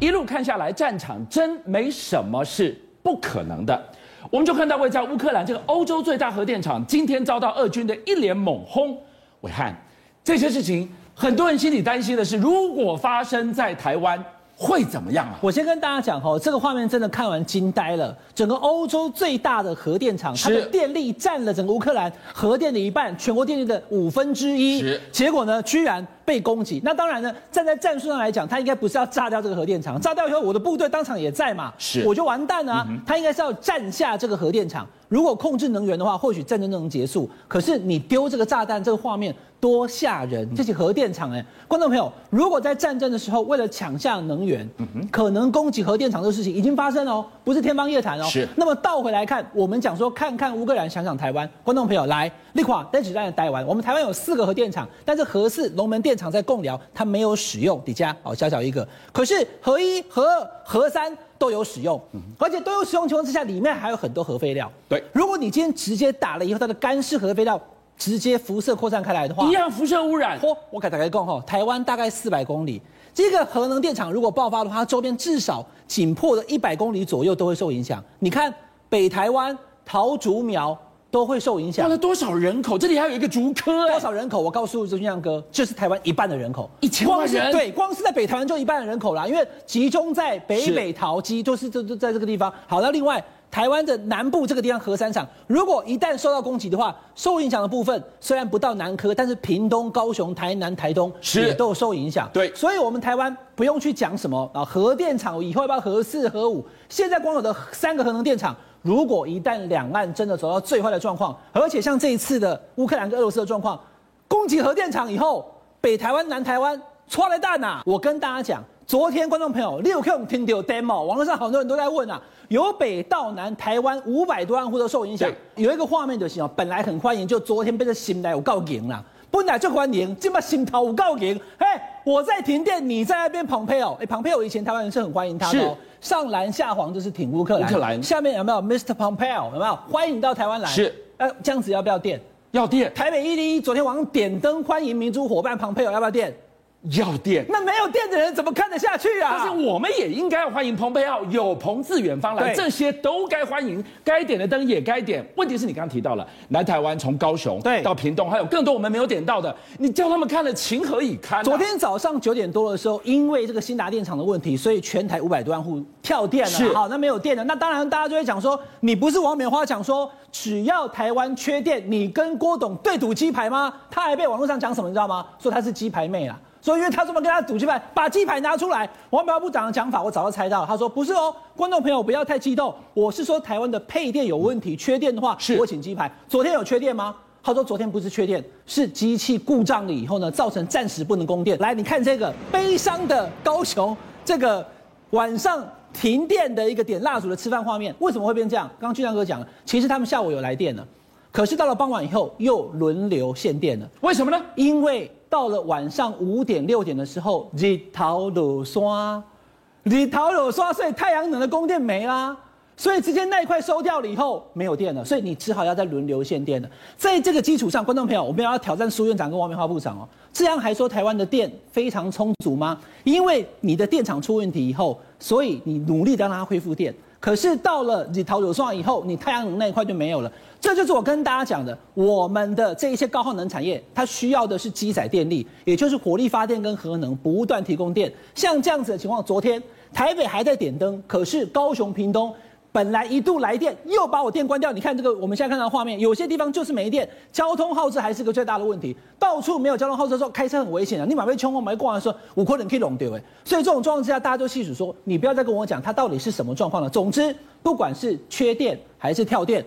一路看下来，战场真没什么是不可能的。我们就看到位在乌克兰这个欧洲最大核电厂，今天遭到俄军的一连猛轰。暐瀚，这些事情，很多人心里担心的是，如果发生在台湾。会怎么样啊？我先跟大家讲哦，这个画面真的看完惊呆了。整个欧洲最大的核电厂，它的电力占了整个乌克兰核电的一半，全国电力的五分之一。是。结果呢，居然被攻击。那当然呢，站在战术上来讲，它应该不是要炸掉这个核电厂，炸掉以后，我的部队当场也在嘛，是，我就完蛋了啊。它应该是要占下这个核电厂。如果控制能源的话，或许战争就能结束。可是你丢这个炸弹，这个画面。多吓人！这些核电厂，哎，观众朋友，如果在战争的时候为了抢下能源，可能攻击核电厂这个事情已经发生了哦，不是天方夜谭哦。是。那么倒回来看，我们讲说，看看乌克兰，想想台湾，观众朋友来，立垮，但只在台湾。我们台湾有四个核电厂，但是核四龙门电厂在共寮，它没有使用，底下哦，小小一个。可是核一、核二、核三都有使用，而且都有使用情况之下，里面还有很多核废料。对，如果你今天直接打了以后，它的干式核废料。直接辐射扩散开来的话，一样辐射污染。嚯，我敢大家讲哈，台湾大概四百公里，这个核能电厂如果爆发的话，它周边至少紧迫的一百公里左右都会受影响。你看北台湾、桃竹苗都会受影响。了多少人口？这里还有一个竹科，多少人口？我告诉周俊亮哥，就是台湾一半的人口，一千万人。对，光是在北台湾就一半的人口啦，因为集中在北北桃机，就是就就在这个地方。好，那另外。台湾的南部这个地方核三厂，如果一旦受到攻击的话，受影响的部分虽然不到南科，但是屏东、高雄、台南、台东也都受影响。对，所以我们台湾不用去讲什么啊，核电厂以后要不要核四、核五？现在光有的三个核能电厂，如果一旦两岸真的走到最坏的状况，而且像这一次的乌克兰跟俄罗斯的状况，攻击核电厂以后，北台湾、南台湾出来蛋呐！我跟大家讲。昨天观众朋友，你有听到 demo，网络上很多人都在问啊，由北到南，台湾五百多万户都受影响。有一个画面就是哦，本来很欢迎，就昨天被这心来有告赢了，本来就欢迎，这么心头有告赢。嘿，我在停电，你在那边澎湃哦。哎，澎湃哦，以前台湾人是很欢迎他的哦，上蓝下黄就是挺乌克兰。乌克兰下面有没有 Mr. Pompeo？有没有欢迎到台湾来？是。呃，这样子要不要电？要电。台北一零一昨天晚上点灯欢迎民主伙伴澎湃哦，要不要电？要电，那没有电的人怎么看得下去啊？但是我们也应该要欢迎蓬佩奥，有朋自远方来，这些都该欢迎，该点的灯也该点。问题是你刚刚提到了南台湾，从高雄对到屏东，还有更多我们没有点到的，你叫他们看了情何以堪？昨天早上九点多的时候，因为这个新达电厂的问题，所以全台五百多万户跳电了。好，那没有电了，那当然大家就会讲说，你不是王美花讲说，只要台湾缺电，你跟郭董对赌鸡排吗？他还被网络上讲什么，你知道吗？说他是鸡排妹啊。所以，因为他这么跟他赌鸡排，把鸡排拿出来。王美花部长的讲法，我早就猜到了。他说：“不是哦，观众朋友不要太激动。我是说，台湾的配电有问题，缺电的话，是我请鸡排。昨天有缺电吗？他说昨天不是缺电，是机器故障了以后呢，造成暂时不能供电。来，你看这个悲伤的高雄，这个晚上停电的一个点蜡烛的吃饭画面，为什么会变这样？刚刚俊亮哥讲了，其实他们下午有来电了，可是到了傍晚以后又轮流限电了。为什么呢？因为。到了晚上五点六点的时候，日头落山，日头落山，所以太阳能的供电没啦，所以直接那一块收掉了以后没有电了，所以你只好要再轮流限电了。在这个基础上，观众朋友，我们要挑战苏院长跟王美华部长哦，这样还说台湾的电非常充足吗？因为你的电厂出问题以后，所以你努力让它恢复电。可是到了日头落山以后，你太阳能那一块就没有了。这就是我跟大家讲的，我们的这一些高耗能产业，它需要的是机载电力，也就是火力发电跟核能不断提供电。像这样子的情况，昨天台北还在点灯，可是高雄、屏东本来一度来电，又把我电关掉。你看这个，我们现在看到的画面，有些地方就是没电，交通耗资还是个最大的问题。到处没有交通耗资的时候，开车很危险啊！你马被冲过，马过完的时候，五块人可以弄掉哎。所以这种状况之下，大家都细数说，你不要再跟我讲它到底是什么状况了。总之，不管是缺电还是跳电，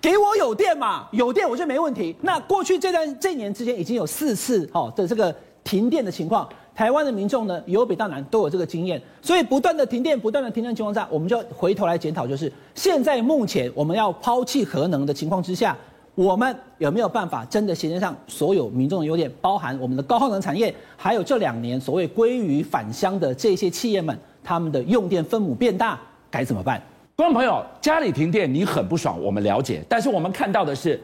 给我有电嘛，有电我就没问题。那过去这段这一年之间，已经有四次好的这个停电的情况，台湾的民众呢，由北到南都有这个经验，所以不断的停电，不断的停电情况下，我们就回头来检讨，就是现在目前我们要抛弃核能的情况之下。我们有没有办法真的衔接上所有民众的优点，包含我们的高耗能产业，还有这两年所谓归于返乡的这些企业们，他们的用电分母变大，该怎么办？观众朋友，家里停电你很不爽，我们了解，但是我们看到的是。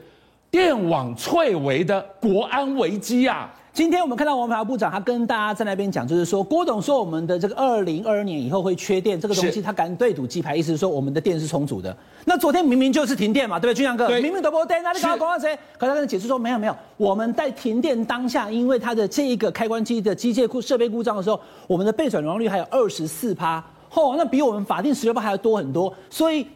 电网脆微的国安危机啊！今天我们看到王美花部长，他跟大家在那边讲，就是说郭董说我们的这个二零二二年以后会缺电，这个东西他敢对赌鸡排，意思是说我们的电是充足的。那昨天明明就是停电嘛，对不对，俊相哥？明明都不电，那你刚刚讲到谁？可他跟他解释说没有没有，我们在停电当下，因为它的这一个开关机的机械故设备故障的时候，我们的备转容量率还有二十四趴，嚯，那比我们法定十六趴还要多很多，所以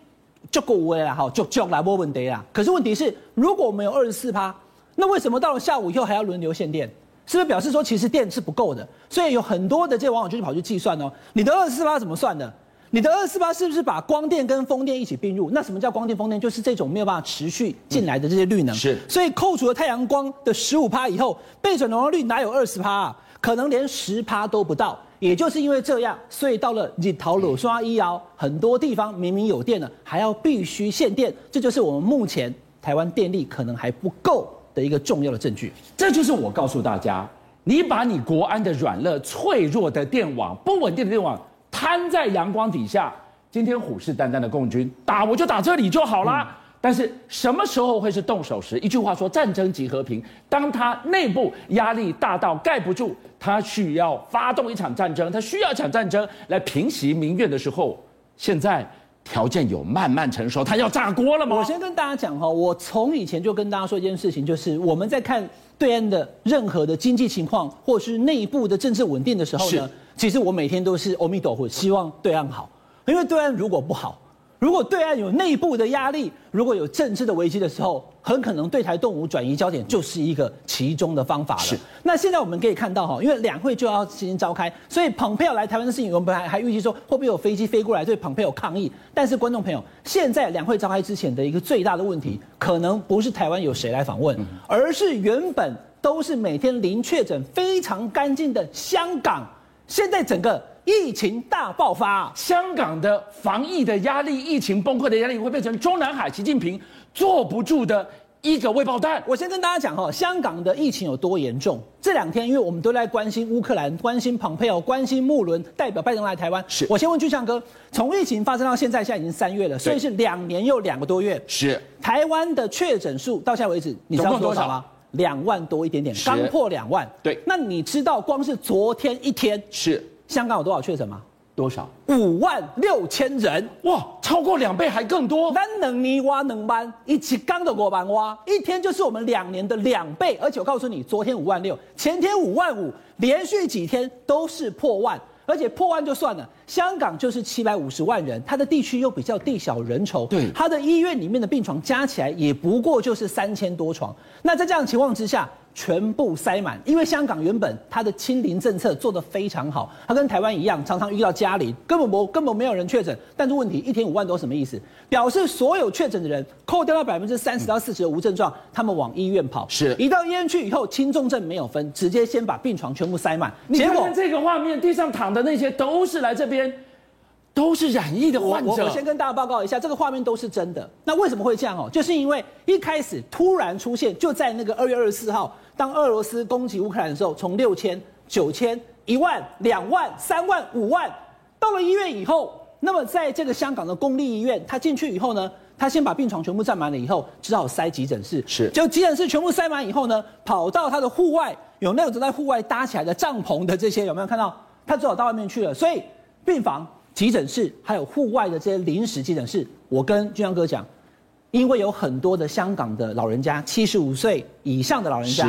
就够无谓了，好，就就来没问题啦。可是问题是，如果我们有二十四趴，那为什么到了下午以后还要轮流限电？是不是表示说其实电是不够的？所以有很多的这些网友就去跑去计算哦，你的二十四趴怎么算的？你的二十四趴是不是把光电跟风电一起并入？那什么叫光电风电？就是这种没有办法持续进来的这些绿能。是。所以扣除了太阳光的十五趴以后，备转容量率哪有二十趴啊？可能连十趴都不到。也就是因为这样，所以到了日头落山以后，很多地方明明有电了，还要必须限电。这就是我们目前台湾电力可能还不够。的一个重要的证据，这就是我告诉大家，你把你国安的软弱、脆弱的电网、不稳定的电网摊在阳光底下，今天虎视眈眈的共军打我就打这里就好啦。但是什么时候会是动手时？一句话说，战争即和平。当他内部压力大到盖不住，他需要发动一场战争，他需要一场战争来平息民怨的时候，现在。条件有慢慢成熟，他要炸锅了吗？我先跟大家讲哈，我从以前就跟大家说一件事情，就是我们在看对岸的任何的经济情况，或是内部的政治稳定的时候呢，其实我每天都是阿弥陀佛，希望对岸好，因为对岸如果不好。如果对岸有内部的压力，如果有政治的危机的时候，很可能对台动武转移焦点就是一个其中的方法了。是。那现在我们可以看到哈，因为两会就要进行召开，所以蓬佩奥来台湾的事情，我们还还预计说会不会有飞机飞过来对蓬佩奥抗议。但是观众朋友，现在两会召开之前的一个最大的问题，可能不是台湾有谁来访问，而是原本都是每天零确诊、非常干净的香港，现在整个。疫情大爆发，香港的防疫的压力、疫情崩溃的压力，会变成中南海习近平坐不住的一个未爆弹。我先跟大家讲哈，香港的疫情有多严重。这两天，因为我们都在关心乌克兰、关心蓬佩奥、关心穆伦代表拜登来台湾。是，我先问俊相哥，从疫情发生到现在，现在已经三月了，所以是两年又两个多月。是，台湾的确诊数到现在为止，你知道多少吗？两万多一点点，刚破两万。对，那你知道光是昨天一天是？香港有多少确诊吗？多少？五万六千人，哇，超过两倍还更多。咱能泥挖能搬，一起刚的过万挖，一天就是我们两年的两倍。而且我告诉你，昨天五万六，前天五万五，连续几天都是破万。而且破万就算了，香港就是七百五十万人，它的地区又比较地小人稠，对，它的医院里面的病床加起来也不过就是三千多床。那在这样的情况之下，全部塞满，因为香港原本它的清零政策做得非常好，它跟台湾一样，常常遇到加零，根本不根本没有人确诊。但是问题，一天五万多什么意思？表示所有确诊的人扣掉了百分之三十到四十的无症状，他们往医院跑。是，一到医院去以后，轻重症没有分，直接先把病床全部塞满。结果这个画面，地上躺的那些都是来这边。都是染疫的患者。我我先跟大家报告一下，这个画面都是真的。那为什么会这样哦？就是因为一开始突然出现，就在那个二月二十四号，当俄罗斯攻击乌克兰的时候，从六千、九千、一万、两万、三万、五万，到了医院以后，那么在这个香港的公立医院，他进去以后呢，他先把病床全部占满了以后，只好塞急诊室。是，就急诊室全部塞满以后呢，跑到他的户外，有那种在户外搭起来的帐篷的这些，有没有看到？他只好到外面去了。所以病房。急诊室还有户外的这些临时急诊室，我跟俊阳哥讲，因为有很多的香港的老人家，七十五岁以上的老人家，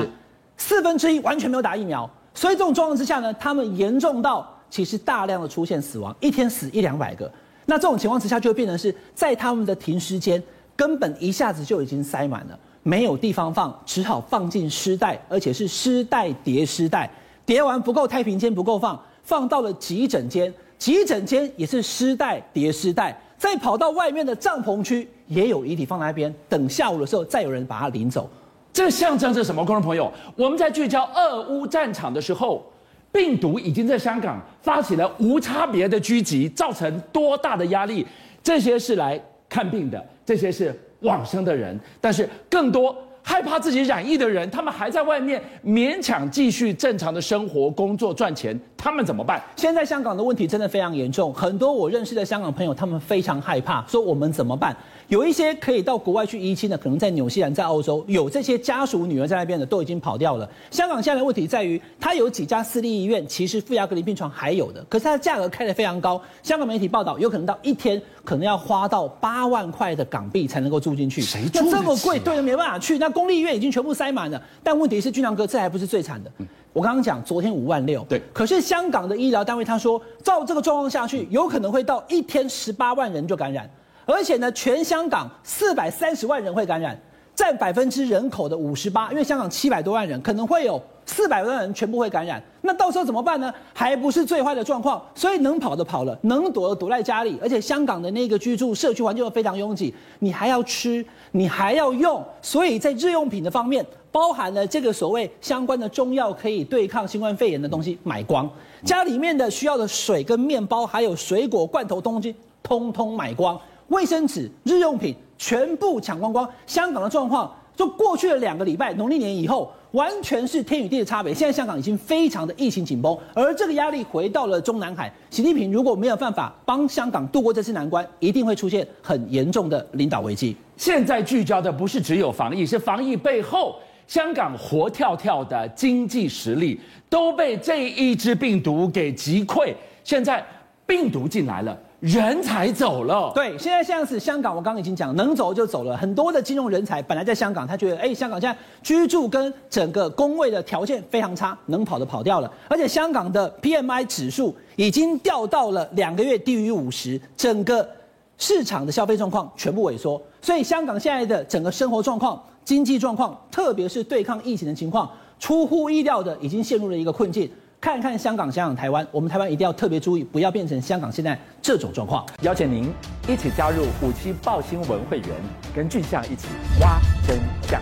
四分之一完全没有打疫苗，所以这种状况之下呢，他们严重到其实大量的出现死亡，一天死一两百个。那这种情况之下，就会变成是在他们的停尸间，根本一下子就已经塞满了，没有地方放，只好放进尸袋，而且是尸袋叠尸袋，叠完不够太平间不够放，放到了急诊间。急诊间也是尸袋叠尸袋，再跑到外面的帐篷区，也有遗体放在那边，等下午的时候再有人把它领走。这象征着什么？观众朋友，我们在聚焦俄乌战场的时候，病毒已经在香港发起了无差别的狙击，造成多大的压力？这些是来看病的，这些是往生的人，但是更多。害怕自己染疫的人，他们还在外面勉强继续正常的生活、工作、赚钱，他们怎么办？现在香港的问题真的非常严重，很多我认识的香港朋友，他们非常害怕，说我们怎么办？有一些可以到国外去移亲的，可能在纽西兰、在澳洲，有这些家属女儿在那边的，都已经跑掉了。香港现在的问题在于，它有几家私立医院，其实负压隔离病床还有的，可是它的价格开得非常高。香港媒体报道，有可能到一天可能要花到八万块的港币才能够住进去。谁住？那这么贵，对，没办法去。那公立医院已经全部塞满了。但问题是，俊良哥，这还不是最惨的。我刚刚讲，昨天五万六，对。可是香港的医疗单位他说，照这个状况下去，有可能会到一天十八万人就感染。而且呢，全香港四百三十万人会感染，占百分之人口的五十八。因为香港七百多万人，可能会有四百万人全部会感染。那到时候怎么办呢？还不是最坏的状况。所以能跑的跑了，能躲的躲在家里。而且香港的那个居住社区环境又非常拥挤，你还要吃，你还要用。所以在日用品的方面，包含了这个所谓相关的中药，可以对抗新冠肺炎的东西买光。家里面的需要的水跟面包，还有水果罐头东西，通通买光。卫生纸、日用品全部抢光光。香港的状况，就过去了两个礼拜，农历年以后，完全是天与地的差别。现在香港已经非常的疫情紧绷，而这个压力回到了中南海。习近平如果没有办法帮香港度过这次难关，一定会出现很严重的领导危机。现在聚焦的不是只有防疫，是防疫背后香港活跳跳的经济实力都被这一支病毒给击溃。现在病毒进来了。人才走了，对，现在像是香港，我刚刚已经讲，能走就走了。很多的金融人才本来在香港，他觉得，哎，香港现在居住跟整个工位的条件非常差，能跑的跑掉了。而且香港的 PMI 指数已经掉到了两个月低于五十，整个市场的消费状况全部萎缩。所以香港现在的整个生活状况、经济状况，特别是对抗疫情的情况，出乎意料的已经陷入了一个困境。看看香港、香港、台湾，我们台湾一定要特别注意，不要变成香港现在这种状况。邀请您一起加入五七报新闻会员，跟俊相一起挖真相。